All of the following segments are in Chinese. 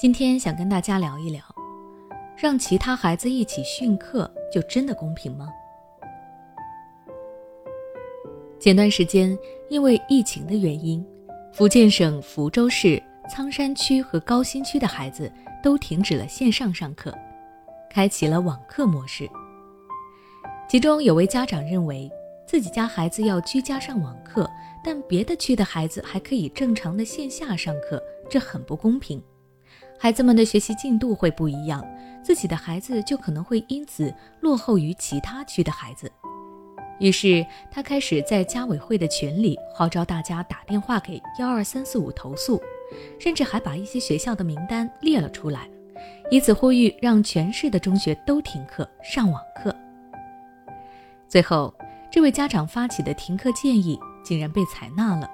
今天想跟大家聊一聊，让其他孩子一起训课，就真的公平吗？前段时间，因为疫情的原因，福建省福州市仓山区和高新区的孩子都停止了线上上课，开启了网课模式。其中有位家长认为，自己家孩子要居家上网课，但别的区的孩子还可以正常的线下上课，这很不公平。孩子们的学习进度会不一样，自己的孩子就可能会因此落后于其他区的孩子。于是他开始在家委会的群里号召大家打电话给幺二三四五投诉，甚至还把一些学校的名单列了出来，以此呼吁让全市的中学都停课上网课。最后，这位家长发起的停课建议竟然被采纳了。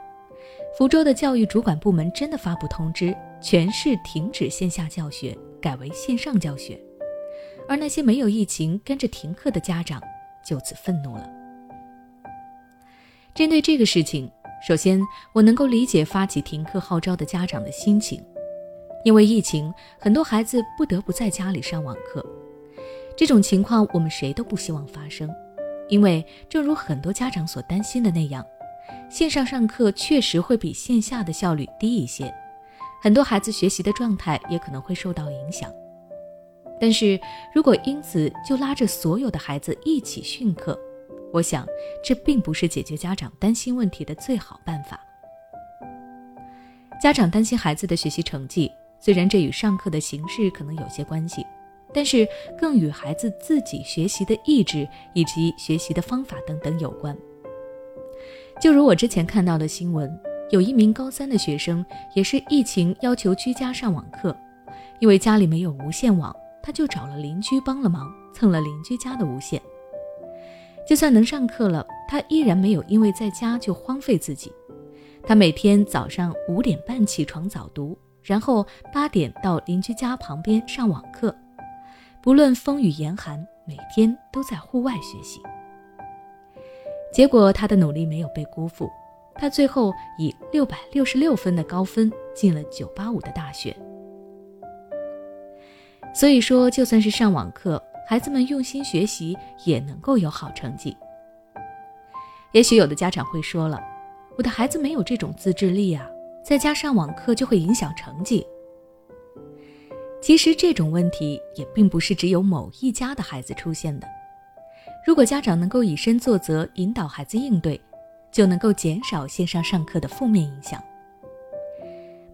福州的教育主管部门真的发布通知，全市停止线下教学，改为线上教学。而那些没有疫情跟着停课的家长就此愤怒了。针对这个事情，首先我能够理解发起停课号召的家长的心情，因为疫情，很多孩子不得不在家里上网课。这种情况我们谁都不希望发生。因为，正如很多家长所担心的那样，线上上课确实会比线下的效率低一些，很多孩子学习的状态也可能会受到影响。但是如果因此就拉着所有的孩子一起训课，我想这并不是解决家长担心问题的最好办法。家长担心孩子的学习成绩，虽然这与上课的形式可能有些关系。但是更与孩子自己学习的意志以及学习的方法等等有关。就如我之前看到的新闻，有一名高三的学生也是疫情要求居家上网课，因为家里没有无线网，他就找了邻居帮了忙，蹭了邻居家的无线。就算能上课了，他依然没有因为在家就荒废自己。他每天早上五点半起床早读，然后八点到邻居家旁边上网课。不论风雨严寒，每天都在户外学习。结果他的努力没有被辜负，他最后以六百六十六分的高分进了九八五的大学。所以说，就算是上网课，孩子们用心学习也能够有好成绩。也许有的家长会说了，我的孩子没有这种自制力啊，在家上网课就会影响成绩。其实这种问题也并不是只有某一家的孩子出现的。如果家长能够以身作则，引导孩子应对，就能够减少线上上课的负面影响。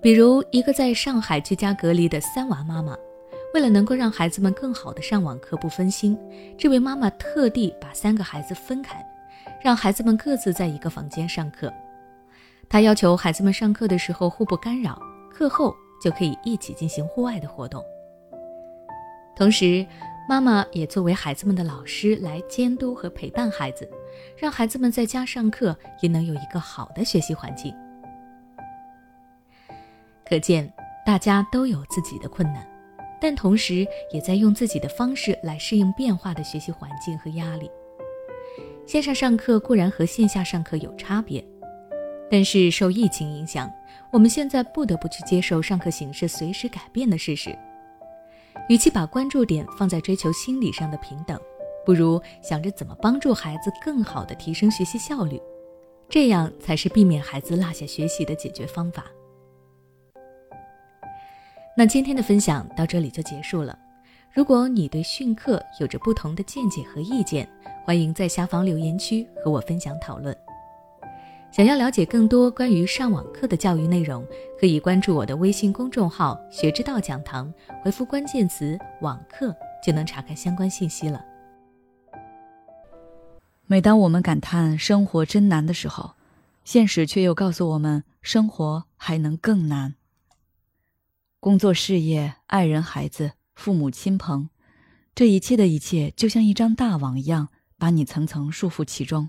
比如一个在上海居家隔离的三娃妈妈，为了能够让孩子们更好的上网课不分心，这位妈妈特地把三个孩子分开，让孩子们各自在一个房间上课。她要求孩子们上课的时候互不干扰，课后。就可以一起进行户外的活动。同时，妈妈也作为孩子们的老师来监督和陪伴孩子，让孩子们在家上课也能有一个好的学习环境。可见，大家都有自己的困难，但同时也在用自己的方式来适应变化的学习环境和压力。线上上课固然和线下上课有差别。但是受疫情影响，我们现在不得不去接受上课形式随时改变的事实。与其把关注点放在追求心理上的平等，不如想着怎么帮助孩子更好的提升学习效率，这样才是避免孩子落下学习的解决方法。那今天的分享到这里就结束了。如果你对训课有着不同的见解和意见，欢迎在下方留言区和我分享讨论。想要了解更多关于上网课的教育内容，可以关注我的微信公众号“学之道讲堂”，回复关键词“网课”就能查看相关信息了。每当我们感叹生活真难的时候，现实却又告诉我们，生活还能更难。工作、事业、爱人、孩子、父母亲朋，这一切的一切，就像一张大网一样，把你层层束缚其中。